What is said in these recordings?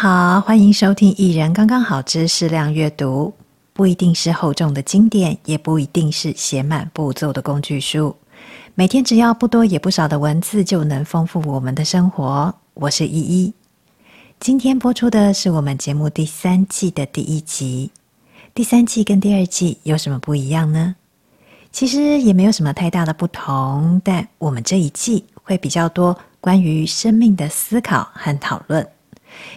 好，欢迎收听《一人刚刚好之适量阅读》。不一定是厚重的经典，也不一定是写满步骤的工具书。每天只要不多也不少的文字，就能丰富我们的生活。我是依依。今天播出的是我们节目第三季的第一集。第三季跟第二季有什么不一样呢？其实也没有什么太大的不同，但我们这一季会比较多关于生命的思考和讨论。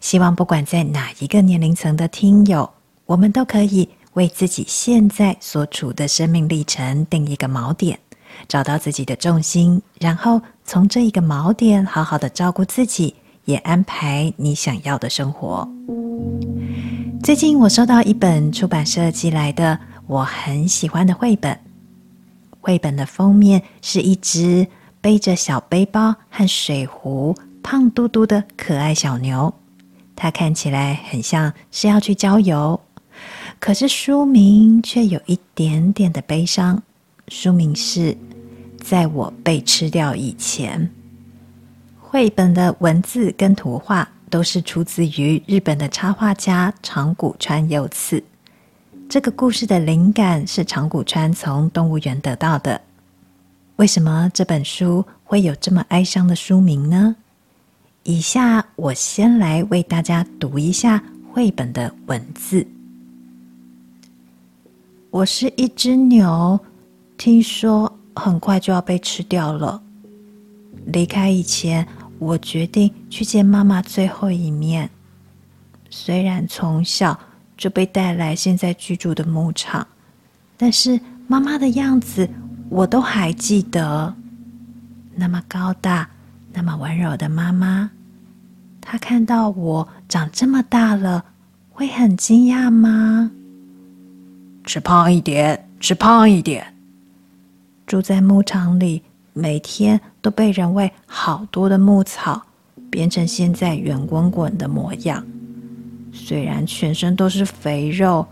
希望不管在哪一个年龄层的听友，我们都可以为自己现在所处的生命历程定一个锚点，找到自己的重心，然后从这一个锚点好好的照顾自己，也安排你想要的生活。最近我收到一本出版社寄来的我很喜欢的绘本，绘本的封面是一只背着小背包和水壶。胖嘟嘟的可爱小牛，它看起来很像是要去郊游，可是书名却有一点点的悲伤。书名是《在我被吃掉以前》。绘本的文字跟图画都是出自于日本的插画家长谷川佑次。这个故事的灵感是长谷川从动物园得到的。为什么这本书会有这么哀伤的书名呢？以下我先来为大家读一下绘本的文字。我是一只牛，听说很快就要被吃掉了。离开以前，我决定去见妈妈最后一面。虽然从小就被带来现在居住的牧场，但是妈妈的样子我都还记得。那么高大，那么温柔的妈妈。她看到我长这么大了，会很惊讶吗？吃胖一点，吃胖一点。住在牧场里，每天都被人喂好多的牧草，变成现在圆滚滚的模样。虽然全身都是肥肉，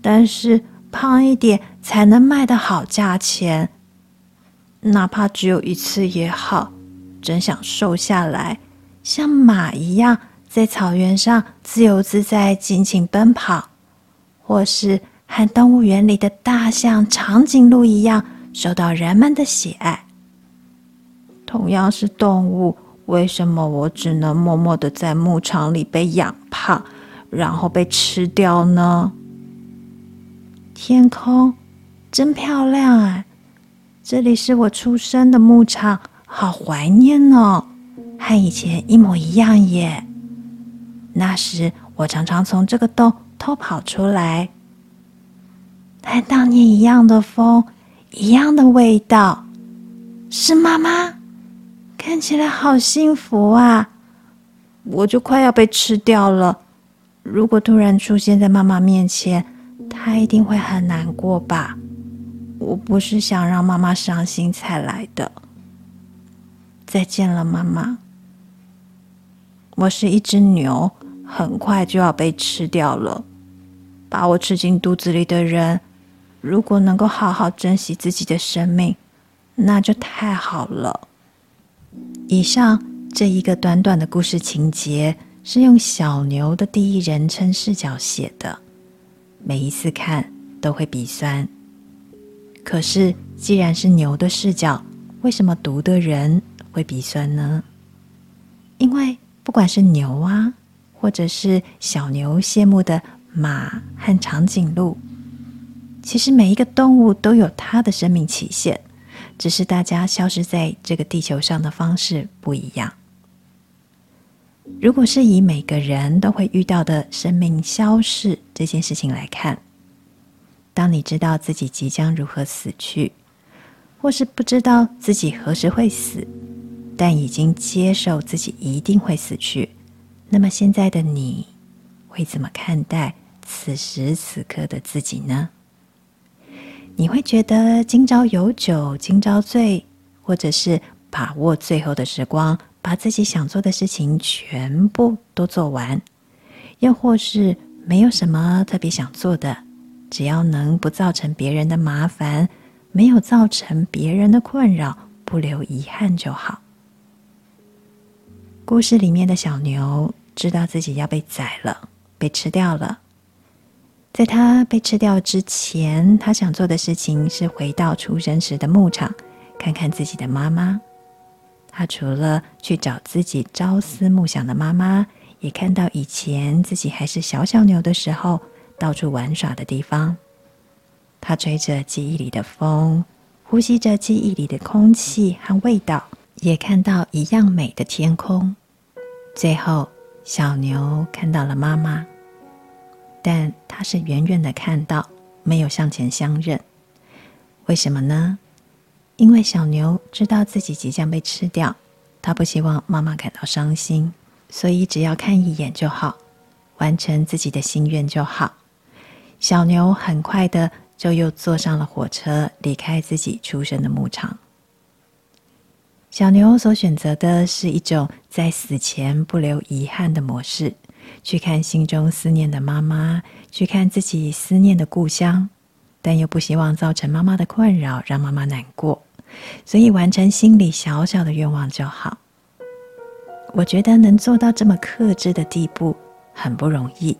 但是胖一点才能卖得好价钱。哪怕只有一次也好，真想瘦下来。像马一样在草原上自由自在、尽情奔跑，或是和动物园里的大象、长颈鹿一样受到人们的喜爱。同样是动物，为什么我只能默默的在牧场里被养胖，然后被吃掉呢？天空真漂亮啊！这里是我出生的牧场，好怀念哦。和以前一模一样耶！那时我常常从这个洞偷跑出来，和当年一样的风，一样的味道。是妈妈，看起来好幸福啊！我就快要被吃掉了。如果突然出现在妈妈面前，她一定会很难过吧？我不是想让妈妈伤心才来的。再见了，妈妈。我是一只牛，很快就要被吃掉了。把我吃进肚子里的人，如果能够好好珍惜自己的生命，那就太好了。以上这一个短短的故事情节是用小牛的第一人称视角写的，每一次看都会鼻酸。可是，既然是牛的视角，为什么读的人会鼻酸呢？因为。不管是牛啊，或者是小牛羡慕的马和长颈鹿，其实每一个动物都有它的生命期限，只是大家消失在这个地球上的方式不一样。如果是以每个人都会遇到的生命消逝这件事情来看，当你知道自己即将如何死去，或是不知道自己何时会死，但已经接受自己一定会死去，那么现在的你会怎么看待此时此刻的自己呢？你会觉得今朝有酒今朝醉，或者是把握最后的时光，把自己想做的事情全部都做完，又或是没有什么特别想做的，只要能不造成别人的麻烦，没有造成别人的困扰，不留遗憾就好。故事里面的小牛知道自己要被宰了，被吃掉了。在他被吃掉之前，他想做的事情是回到出生时的牧场，看看自己的妈妈。他除了去找自己朝思暮想的妈妈，也看到以前自己还是小小牛的时候，到处玩耍的地方。他吹着记忆里的风，呼吸着记忆里的空气和味道，也看到一样美的天空。最后，小牛看到了妈妈。但他是远远的看到，没有向前相认。为什么呢？因为小牛知道自己即将被吃掉，他不希望妈妈感到伤心，所以只要看一眼就好，完成自己的心愿就好。小牛很快的就又坐上了火车，离开自己出生的牧场。小牛所选择的是一种在死前不留遗憾的模式。去看心中思念的妈妈，去看自己思念的故乡，但又不希望造成妈妈的困扰，让妈妈难过，所以完成心里小小的愿望就好。我觉得能做到这么克制的地步很不容易，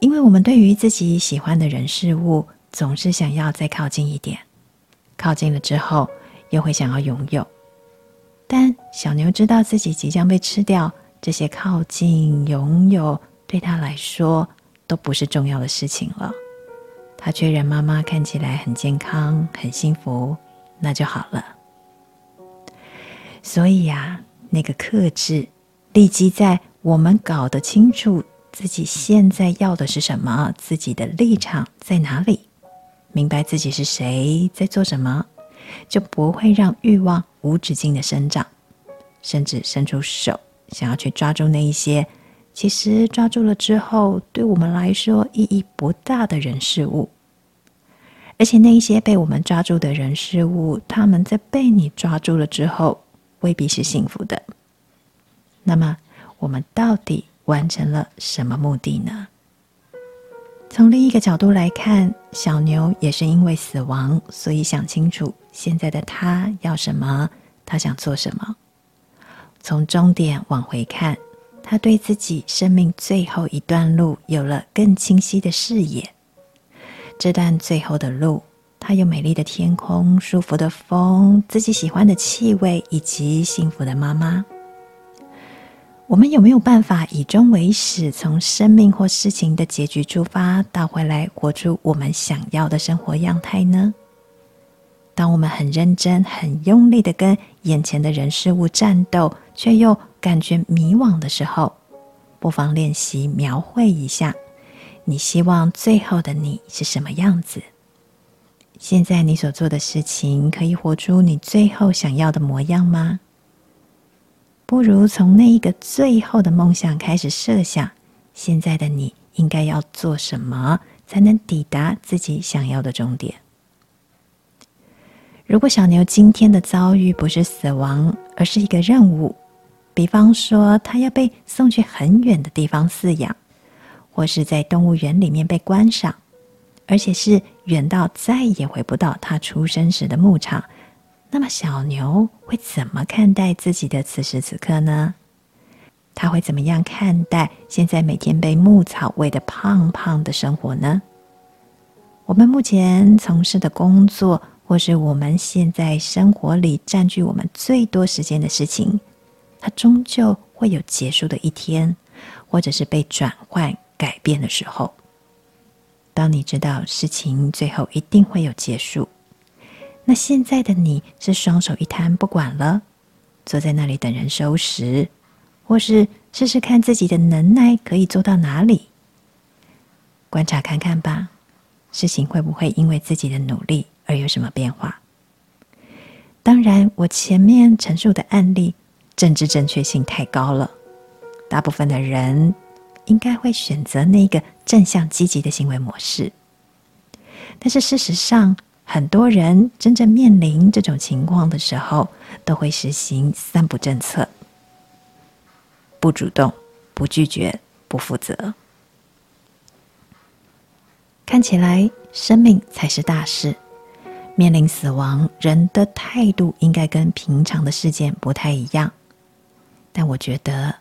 因为我们对于自己喜欢的人事物，总是想要再靠近一点，靠近了之后又会想要拥有，但小牛知道自己即将被吃掉。这些靠近、拥有，对他来说都不是重要的事情了。他确认妈妈看起来很健康、很幸福，那就好了。所以呀，那个克制，立即在我们搞得清楚自己现在要的是什么，自己的立场在哪里，明白自己是谁，在做什么，就不会让欲望无止境的生长，甚至伸出手。想要去抓住那一些，其实抓住了之后，对我们来说意义不大的人事物，而且那一些被我们抓住的人事物，他们在被你抓住了之后，未必是幸福的。那么，我们到底完成了什么目的呢？从另一个角度来看，小牛也是因为死亡，所以想清楚现在的他要什么，他想做什么。从终点往回看，他对自己生命最后一段路有了更清晰的视野。这段最后的路，他有美丽的天空、舒服的风、自己喜欢的气味以及幸福的妈妈。我们有没有办法以终为始，从生命或事情的结局出发，倒回来活出我们想要的生活样态呢？当我们很认真、很用力的跟眼前的人事物战斗，却又感觉迷惘的时候，不妨练习描绘一下，你希望最后的你是什么样子？现在你所做的事情，可以活出你最后想要的模样吗？不如从那一个最后的梦想开始设想，现在的你应该要做什么，才能抵达自己想要的终点？如果小牛今天的遭遇不是死亡，而是一个任务，比方说它要被送去很远的地方饲养，或是在动物园里面被观赏，而且是远到再也回不到它出生时的牧场，那么小牛会怎么看待自己的此时此刻呢？他会怎么样看待现在每天被牧草喂的胖胖的生活呢？我们目前从事的工作，或是我们现在生活里占据我们最多时间的事情，它终究会有结束的一天，或者是被转换改变的时候。当你知道事情最后一定会有结束，那现在的你是双手一摊不管了，坐在那里等人收拾，或是试试看自己的能耐可以做到哪里？观察看看吧，事情会不会因为自己的努力，而有什么变化？当然，我前面陈述的案例政治正确性太高了，大部分的人应该会选择那个正向积极的行为模式。但是事实上，很多人真正面临这种情况的时候，都会实行三不政策：不主动、不拒绝、不负责。看起来生命才是大事。面临死亡，人的态度应该跟平常的事件不太一样。但我觉得，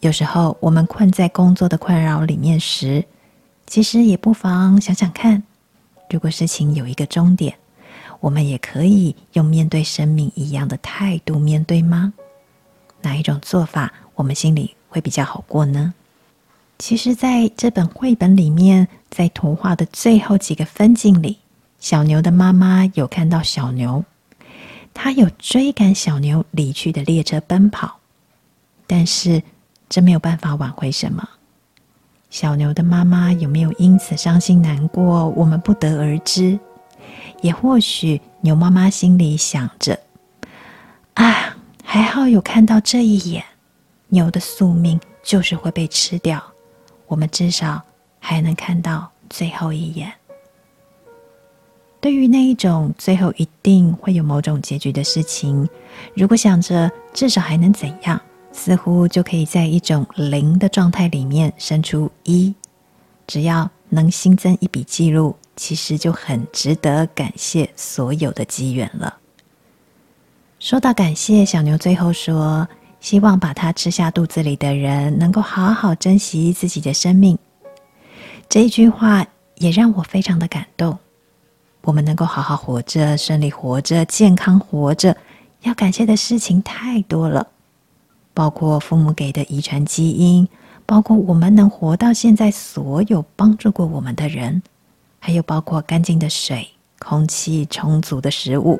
有时候我们困在工作的困扰里面时，其实也不妨想想看，如果事情有一个终点，我们也可以用面对生命一样的态度面对吗？哪一种做法我们心里会比较好过呢？其实，在这本绘本里面，在图画的最后几个分镜里，小牛的妈妈有看到小牛，她有追赶小牛离去的列车奔跑，但是这没有办法挽回什么。小牛的妈妈有没有因此伤心难过，我们不得而知。也或许牛妈妈心里想着：“啊，还好有看到这一眼，牛的宿命就是会被吃掉。”我们至少还能看到最后一眼。对于那一种最后一定会有某种结局的事情，如果想着至少还能怎样，似乎就可以在一种零的状态里面生出一。只要能新增一笔记录，其实就很值得感谢所有的机缘了。说到感谢，小牛最后说。希望把它吃下肚子里的人能够好好珍惜自己的生命。这一句话也让我非常的感动。我们能够好好活着、顺利活着、健康活着，要感谢的事情太多了，包括父母给的遗传基因，包括我们能活到现在所有帮助过我们的人，还有包括干净的水、空气、充足的食物，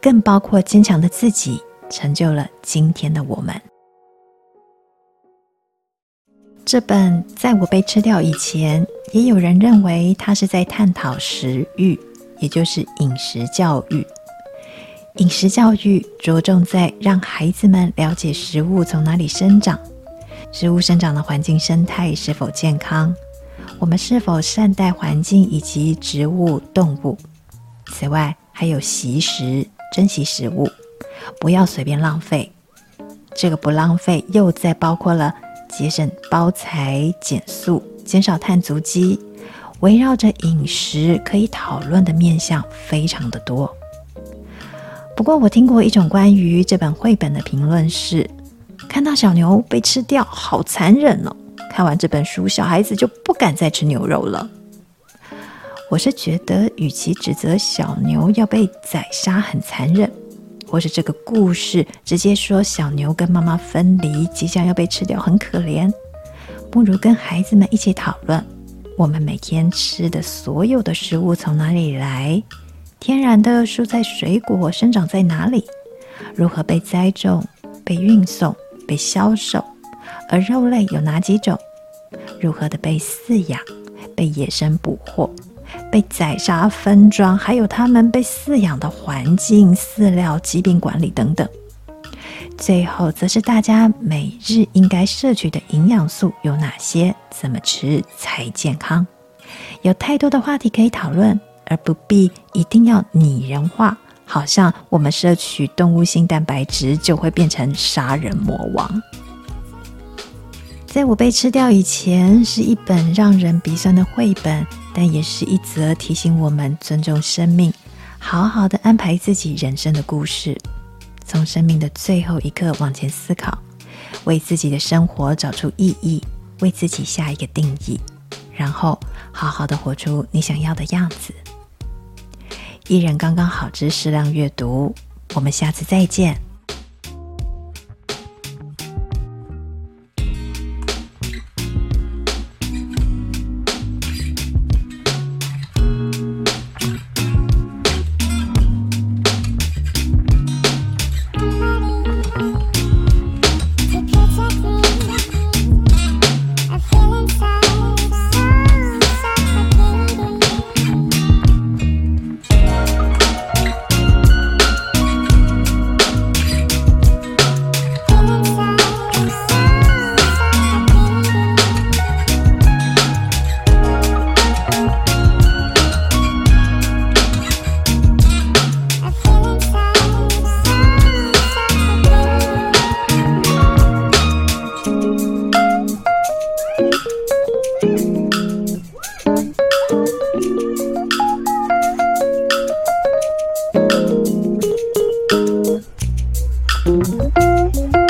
更包括坚强的自己。成就了今天的我们。这本在我被吃掉以前，也有人认为它是在探讨食欲，也就是饮食教育。饮食教育着重在让孩子们了解食物从哪里生长，食物生长的环境生态是否健康，我们是否善待环境以及植物、动物。此外，还有惜食，珍惜食物。不要随便浪费，这个不浪费又再包括了节省包材、减塑、减少碳足迹。围绕着饮食可以讨论的面向非常的多。不过我听过一种关于这本绘本的评论是：看到小牛被吃掉，好残忍哦！看完这本书，小孩子就不敢再吃牛肉了。我是觉得，与其指责小牛要被宰杀很残忍。或是这个故事直接说小牛跟妈妈分离，即将要被吃掉，很可怜。不如跟孩子们一起讨论，我们每天吃的所有的食物从哪里来？天然的蔬菜水果生长在哪里？如何被栽种、被运送、被销售？而肉类有哪几种？如何的被饲养、被野生捕获？被宰杀、分装，还有它们被饲养的环境、饲料、疾病管理等等。最后，则是大家每日应该摄取的营养素有哪些？怎么吃才健康？有太多的话题可以讨论，而不必一定要拟人化，好像我们摄取动物性蛋白质就会变成杀人魔王。在我被吃掉以前，是一本让人鼻酸的绘本。但也是一则提醒我们尊重生命，好好的安排自己人生的故事，从生命的最后一刻往前思考，为自己的生活找出意义，为自己下一个定义，然后好好的活出你想要的样子。依然刚刚好之适量阅读，我们下次再见。Música